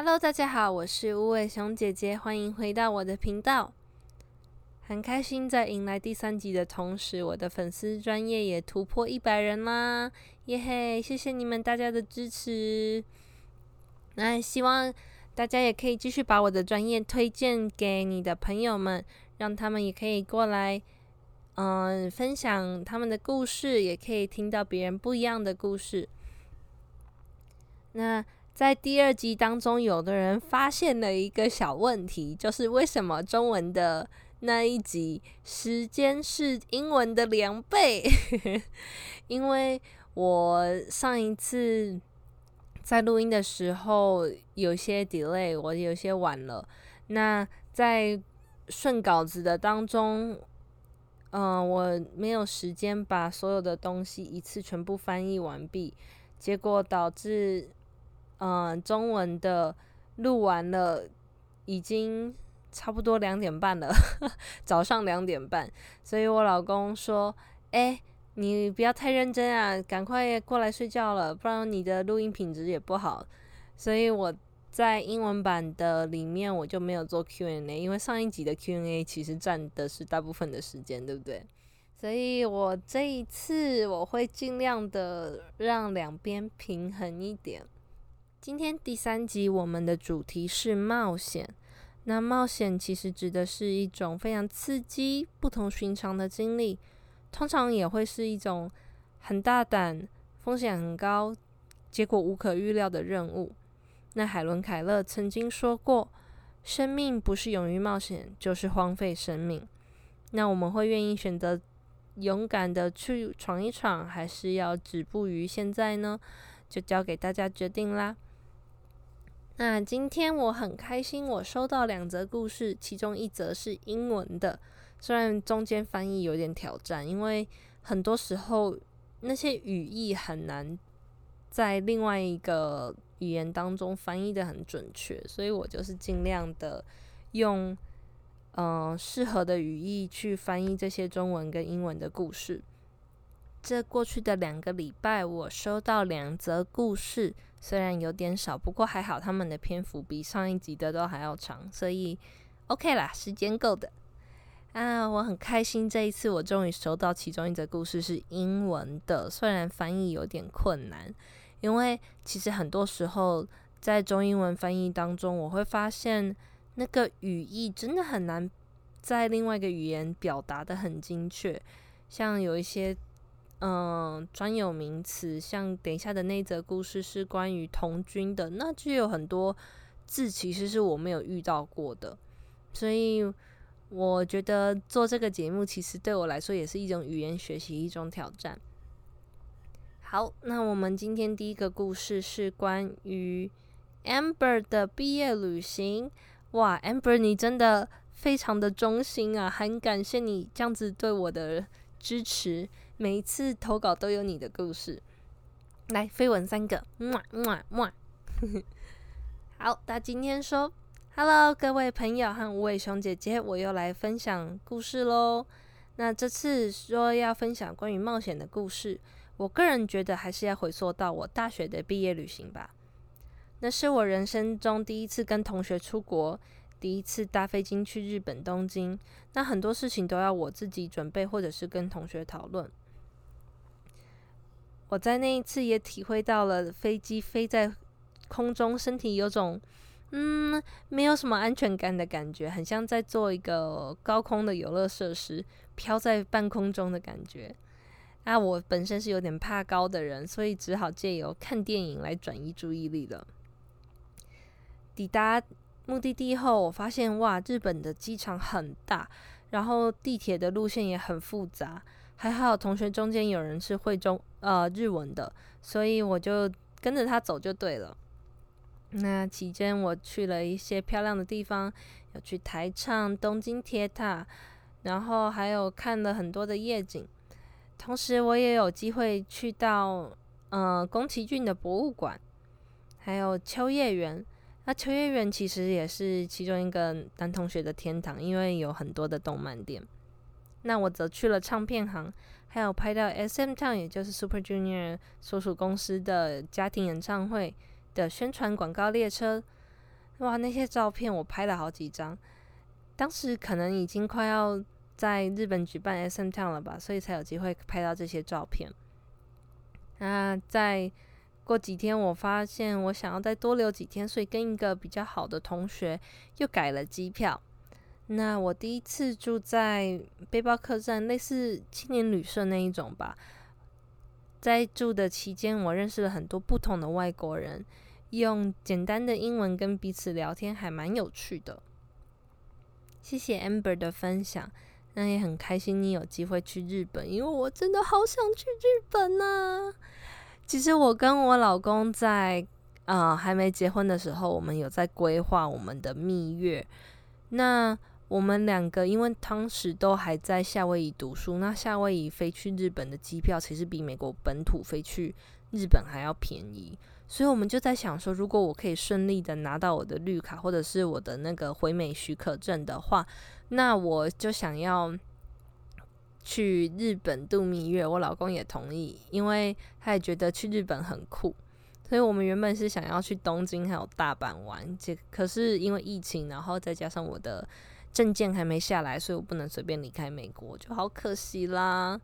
Hello，大家好，我是无尾熊姐姐，欢迎回到我的频道。很开心在迎来第三集的同时，我的粉丝专业也突破一百人啦，耶嘿！谢谢你们大家的支持。那希望大家也可以继续把我的专业推荐给你的朋友们，让他们也可以过来，嗯，分享他们的故事，也可以听到别人不一样的故事。那在第二集当中，有的人发现了一个小问题，就是为什么中文的那一集时间是英文的两倍？因为我上一次在录音的时候有些 delay，我有些晚了。那在顺稿子的当中，嗯，我没有时间把所有的东西一次全部翻译完毕，结果导致。嗯，中文的录完了，已经差不多两点半了，早上两点半。所以我老公说：“哎，你不要太认真啊，赶快过来睡觉了，不然你的录音品质也不好。”所以我在英文版的里面我就没有做 Q&A，因为上一集的 Q&A 其实占的是大部分的时间，对不对？所以我这一次我会尽量的让两边平衡一点。今天第三集，我们的主题是冒险。那冒险其实指的是一种非常刺激、不同寻常的经历，通常也会是一种很大胆、风险很高、结果无可预料的任务。那海伦·凯勒曾经说过：“生命不是勇于冒险，就是荒废生命。”那我们会愿意选择勇敢的去闯一闯，还是要止步于现在呢？就交给大家决定啦。那今天我很开心，我收到两则故事，其中一则是英文的，虽然中间翻译有点挑战，因为很多时候那些语义很难在另外一个语言当中翻译的很准确，所以我就是尽量的用嗯适合的语义去翻译这些中文跟英文的故事。这过去的两个礼拜，我收到两则故事。虽然有点少，不过还好，他们的篇幅比上一集的都还要长，所以 OK 啦，时间够的啊！我很开心，这一次我终于收到其中一则故事是英文的，虽然翻译有点困难，因为其实很多时候在中英文翻译当中，我会发现那个语义真的很难在另外一个语言表达的很精确，像有一些。嗯，专有名词，像等一下的那则故事是关于童军的，那就有很多字其实是我没有遇到过的，所以我觉得做这个节目其实对我来说也是一种语言学习，一种挑战。好，那我们今天第一个故事是关于 Amber 的毕业旅行。哇，Amber 你真的非常的忠心啊，很感谢你这样子对我的支持。每一次投稿都有你的故事，来飞吻三个，么么么。好，那今天说，Hello，各位朋友和五尾熊姐姐，我又来分享故事喽。那这次说要分享关于冒险的故事，我个人觉得还是要回溯到我大学的毕业旅行吧。那是我人生中第一次跟同学出国。第一次搭飞机去日本东京，那很多事情都要我自己准备，或者是跟同学讨论。我在那一次也体会到了飞机飞在空中，身体有种嗯没有什么安全感的感觉，很像在做一个高空的游乐设施，飘在半空中的感觉。啊，我本身是有点怕高的人，所以只好借由看电影来转移注意力了。抵达目的地后，我发现哇，日本的机场很大，然后地铁的路线也很复杂。还好同学中间有人是会中呃日文的，所以我就跟着他走就对了。那期间我去了一些漂亮的地方，有去台场、东京铁塔，然后还有看了很多的夜景。同时我也有机会去到呃宫崎骏的博物馆，还有秋叶原。那秋叶原其实也是其中一个男同学的天堂，因为有很多的动漫店。那我则去了唱片行，还有拍到 S.M. Town，也就是 Super Junior 所属公司的家庭演唱会的宣传广告列车。哇，那些照片我拍了好几张，当时可能已经快要在日本举办 SM Town 了吧，所以才有机会拍到这些照片。那再过几天，我发现我想要再多留几天，所以跟一个比较好的同学又改了机票。那我第一次住在背包客栈，类似青年旅社那一种吧。在住的期间，我认识了很多不同的外国人，用简单的英文跟彼此聊天，还蛮有趣的。谢谢 Amber 的分享，那也很开心你有机会去日本，因为我真的好想去日本呐。其实我跟我老公在啊还没结婚的时候，我们有在规划我们的蜜月。那我们两个因为当时都还在夏威夷读书，那夏威夷飞去日本的机票其实比美国本土飞去日本还要便宜，所以我们就在想说，如果我可以顺利的拿到我的绿卡或者是我的那个回美许可证的话，那我就想要去日本度蜜月。我老公也同意，因为他也觉得去日本很酷，所以我们原本是想要去东京还有大阪玩，这可是因为疫情，然后再加上我的。证件还没下来，所以我不能随便离开美国，就好可惜啦。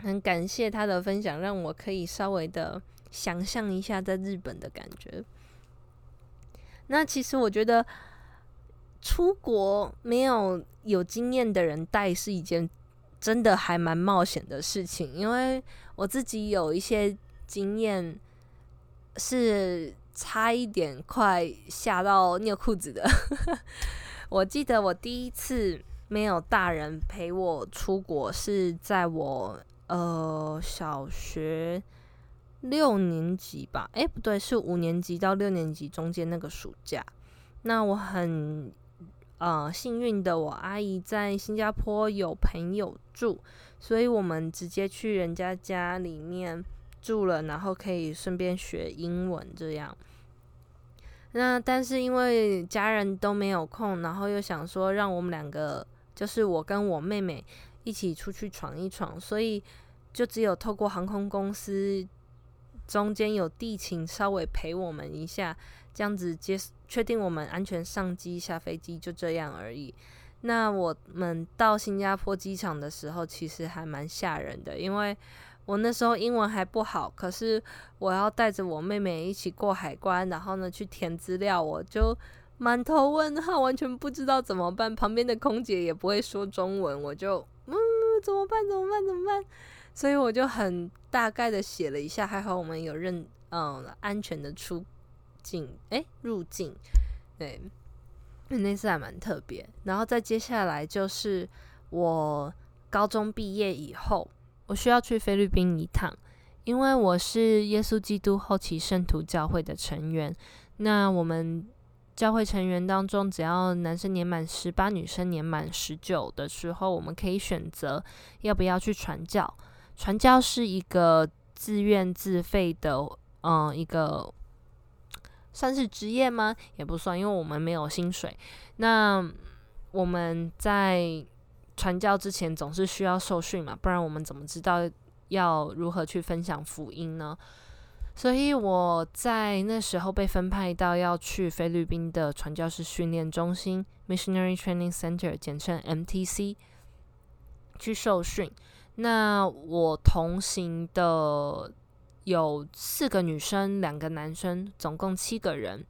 很感谢他的分享，让我可以稍微的想象一下在日本的感觉。那其实我觉得出国没有有经验的人带是一件真的还蛮冒险的事情，因为我自己有一些经验是差一点快吓到尿裤子的。我记得我第一次没有大人陪我出国，是在我呃小学六年级吧？诶，不对，是五年级到六年级中间那个暑假。那我很呃幸运的，我阿姨在新加坡有朋友住，所以我们直接去人家家里面住了，然后可以顺便学英文这样。那但是因为家人都没有空，然后又想说让我们两个，就是我跟我妹妹一起出去闯一闯，所以就只有透过航空公司中间有地勤稍微陪我们一下，这样子接确定我们安全上机下飞机，就这样而已。那我们到新加坡机场的时候，其实还蛮吓人的，因为。我那时候英文还不好，可是我要带着我妹妹一起过海关，然后呢去填资料，我就满头问号，完全不知道怎么办。旁边的空姐也不会说中文，我就嗯怎么办？怎么办？怎么办？所以我就很大概的写了一下，还好我们有认嗯安全的出境，诶，入境，对，那次还蛮特别。然后再接下来就是我高中毕业以后。我需要去菲律宾一趟，因为我是耶稣基督后期圣徒教会的成员。那我们教会成员当中，只要男生年满十八，女生年满十九的时候，我们可以选择要不要去传教。传教是一个自愿自费的，嗯，一个算是职业吗？也不算，因为我们没有薪水。那我们在。传教之前总是需要受训嘛，不然我们怎么知道要如何去分享福音呢？所以我在那时候被分派到要去菲律宾的传教士训练中心 （Missionary Training Center），简称 MTC，去受训。那我同行的有四个女生，两个男生，总共七个人。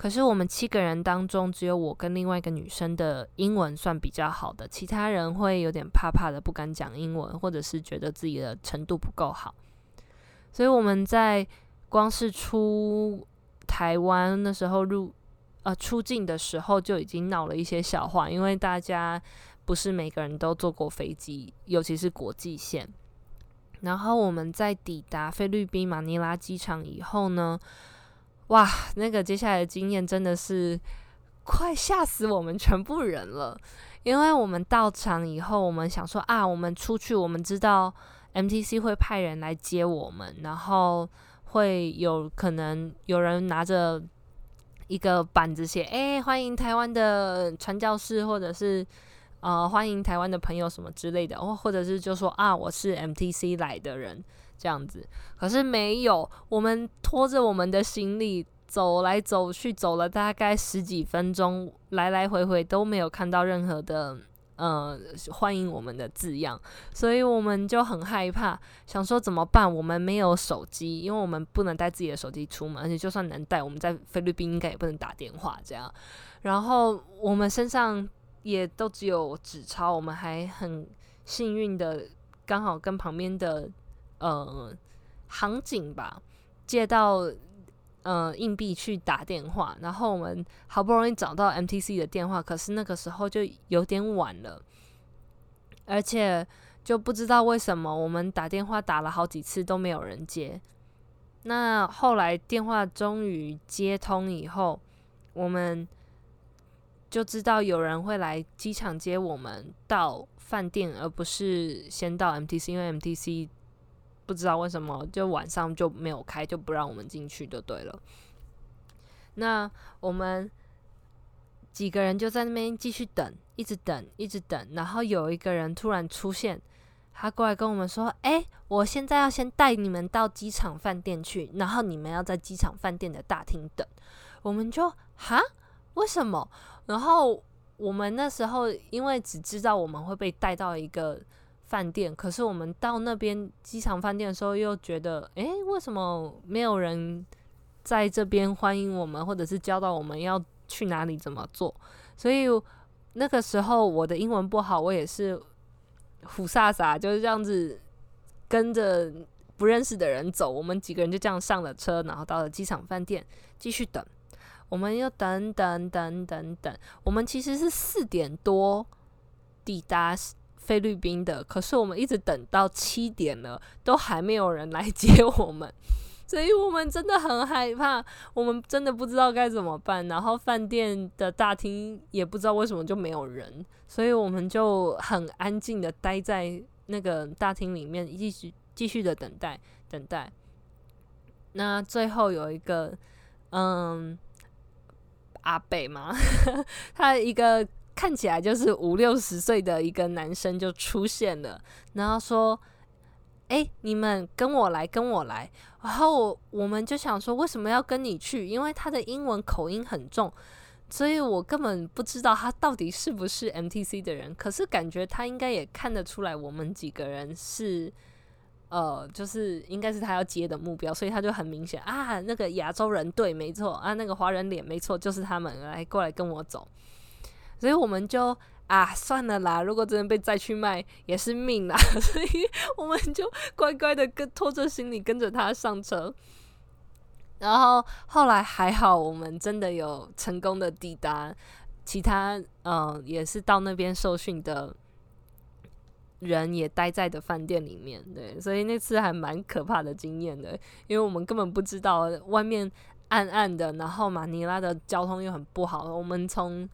可是我们七个人当中，只有我跟另外一个女生的英文算比较好的，其他人会有点怕怕的，不敢讲英文，或者是觉得自己的程度不够好。所以我们在光是出台湾那时候入呃出境的时候，就已经闹了一些笑话，因为大家不是每个人都坐过飞机，尤其是国际线。然后我们在抵达菲律宾马尼拉机场以后呢？哇，那个接下来的经验真的是快吓死我们全部人了，因为我们到场以后，我们想说啊，我们出去，我们知道 MTC 会派人来接我们，然后会有可能有人拿着一个板子写，哎，欢迎台湾的传教士，或者是呃，欢迎台湾的朋友什么之类的，或或者是就说啊，我是 MTC 来的人。这样子，可是没有。我们拖着我们的行李走来走去，走了大概十几分钟，来来回回都没有看到任何的呃欢迎我们的字样，所以我们就很害怕，想说怎么办？我们没有手机，因为我们不能带自己的手机出门，而且就算能带，我们在菲律宾应该也不能打电话这样。然后我们身上也都只有纸钞，我们还很幸运的刚好跟旁边的呃航警吧借到。呃，硬币去打电话，然后我们好不容易找到 MTC 的电话，可是那个时候就有点晚了，而且就不知道为什么我们打电话打了好几次都没有人接。那后来电话终于接通以后，我们就知道有人会来机场接我们到饭店，而不是先到 MTC，因为 MTC。不知道为什么，就晚上就没有开，就不让我们进去，就对了。那我们几个人就在那边继续等，一直等，一直等。然后有一个人突然出现，他过来跟我们说：“哎，我现在要先带你们到机场饭店去，然后你们要在机场饭店的大厅等。”我们就哈，为什么？然后我们那时候因为只知道我们会被带到一个。饭店，可是我们到那边机场饭店的时候，又觉得，诶，为什么没有人在这边欢迎我们，或者是教导我们要去哪里怎么做？所以那个时候我的英文不好，我也是虎飒飒就是这样子跟着不认识的人走。我们几个人就这样上了车，然后到了机场饭店继续等。我们又等等等等等，我们其实是四点多抵达。菲律宾的，可是我们一直等到七点了，都还没有人来接我们，所以我们真的很害怕，我们真的不知道该怎么办。然后饭店的大厅也不知道为什么就没有人，所以我们就很安静的待在那个大厅里面，继续继续的等待等待。那最后有一个，嗯，阿北嘛，他一个。看起来就是五六十岁的一个男生就出现了，然后说：“哎，你们跟我来，跟我来。”然后我们就想说，为什么要跟你去？因为他的英文口音很重，所以我根本不知道他到底是不是 MTC 的人。可是感觉他应该也看得出来，我们几个人是呃，就是应该是他要接的目标，所以他就很明显啊，那个亚洲人对，没错啊，那个华人脸没错，就是他们来过来跟我走。所以我们就啊，算了啦，如果真的被再去卖也是命啦，所以我们就乖乖的跟拖着行李跟着他上车。然后后来还好，我们真的有成功的抵达，其他嗯也是到那边受训的人也待在的饭店里面，对，所以那次还蛮可怕的经验的，因为我们根本不知道外面暗暗的，然后马尼拉的交通又很不好，我们从。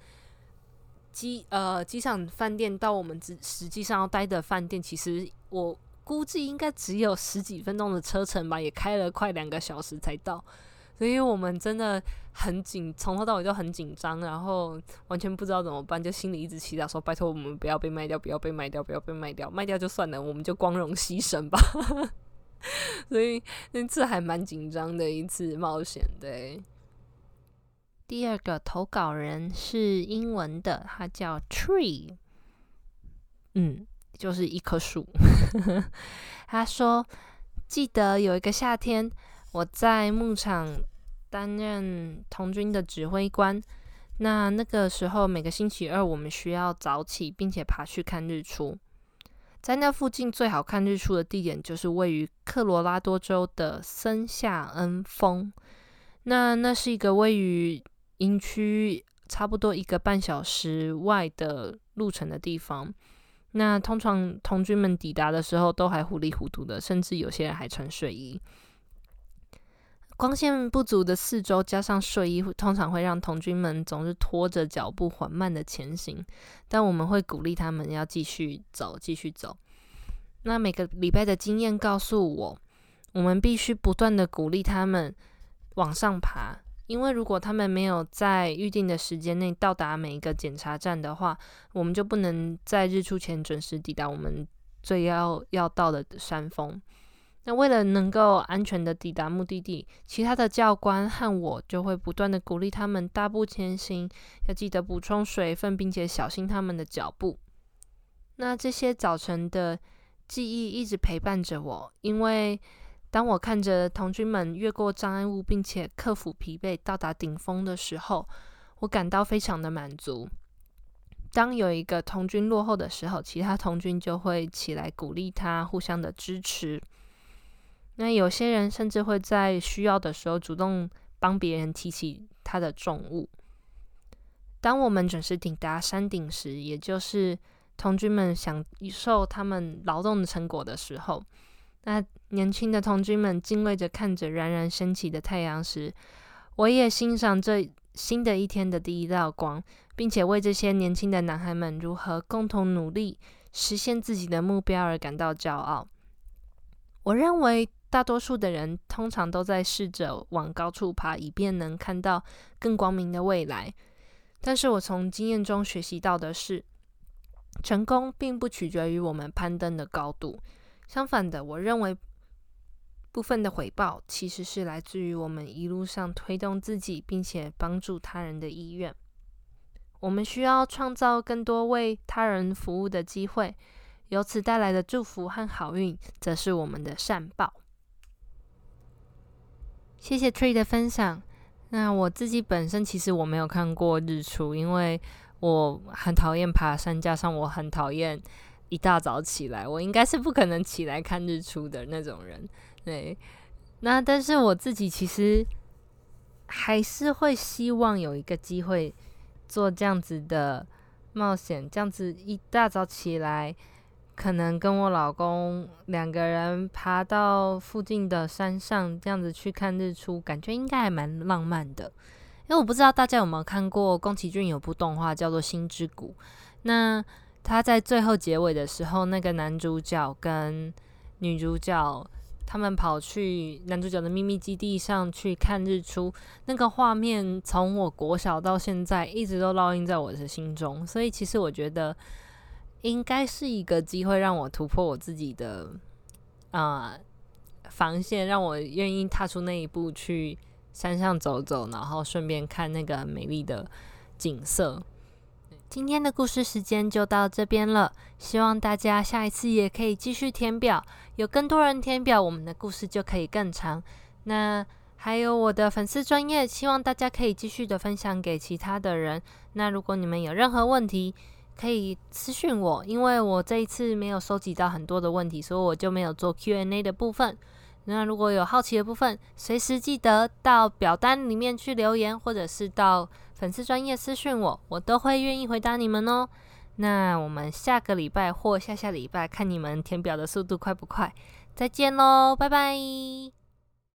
机呃机场饭店到我们实实际上要待的饭店，其实我估计应该只有十几分钟的车程吧，也开了快两个小时才到，所以我们真的很紧，从头到尾都很紧张，然后完全不知道怎么办，就心里一直祈祷说：拜托我们不要被卖掉，不要被卖掉，不要被卖掉，卖掉就算了，我们就光荣牺牲吧。所以那次还蛮紧张的一次冒险，对。第二个投稿人是英文的，他叫 Tree，嗯，就是一棵树。他说：“记得有一个夏天，我在牧场担任童军的指挥官。那那个时候，每个星期二我们需要早起，并且爬去看日出。在那附近最好看日出的地点，就是位于科罗拉多州的森夏恩峰。那那是一个位于……营区差不多一个半小时外的路程的地方，那通常童军们抵达的时候都还糊里糊涂的，甚至有些人还穿睡衣。光线不足的四周加上睡衣，通常会让童军们总是拖着脚步缓慢的前行。但我们会鼓励他们要继续走，继续走。那每个礼拜的经验告诉我，我们必须不断的鼓励他们往上爬。因为如果他们没有在预定的时间内到达每一个检查站的话，我们就不能在日出前准时抵达我们最要要到的山峰。那为了能够安全的抵达目的地，其他的教官和我就会不断的鼓励他们大步前行，要记得补充水分，并且小心他们的脚步。那这些早晨的记忆一直陪伴着我，因为当我看着童军们越过障碍物，并且克服疲惫到达顶峰的时候，我感到非常的满足。当有一个童军落后的时候，其他童军就会起来鼓励他，互相的支持。那有些人甚至会在需要的时候主动帮别人提起他的重物。当我们准时抵达山顶时，也就是童军们享受他们劳动的成果的时候，那年轻的童军们敬畏着看着冉冉升起的太阳时，我也欣赏这新的一天的第一道光，并且为这些年轻的男孩们如何共同努力实现自己的目标而感到骄傲。我认为。大多数的人通常都在试着往高处爬，以便能看到更光明的未来。但是我从经验中学习到的是，成功并不取决于我们攀登的高度。相反的，我认为部分的回报其实是来自于我们一路上推动自己并且帮助他人的意愿。我们需要创造更多为他人服务的机会，由此带来的祝福和好运，则是我们的善报。谢谢 Tree 的分享。那我自己本身其实我没有看过日出，因为我很讨厌爬山，加上我很讨厌一大早起来，我应该是不可能起来看日出的那种人。对，那但是我自己其实还是会希望有一个机会做这样子的冒险，这样子一大早起来。可能跟我老公两个人爬到附近的山上，这样子去看日出，感觉应该还蛮浪漫的。因为我不知道大家有没有看过宫崎骏有部动画叫做《星之谷》，那他在最后结尾的时候，那个男主角跟女主角他们跑去男主角的秘密基地上去看日出，那个画面从我国小到现在一直都烙印在我的心中，所以其实我觉得。应该是一个机会，让我突破我自己的啊防线，让我愿意踏出那一步去山上走走，然后顺便看那个美丽的景色。今天的故事时间就到这边了，希望大家下一次也可以继续填表，有更多人填表，我们的故事就可以更长。那还有我的粉丝专业，希望大家可以继续的分享给其他的人。那如果你们有任何问题，可以私讯我，因为我这一次没有收集到很多的问题，所以我就没有做 Q&A 的部分。那如果有好奇的部分，随时记得到表单里面去留言，或者是到粉丝专业私讯我，我都会愿意回答你们哦。那我们下个礼拜或下下礼拜看你们填表的速度快不快。再见喽，拜拜。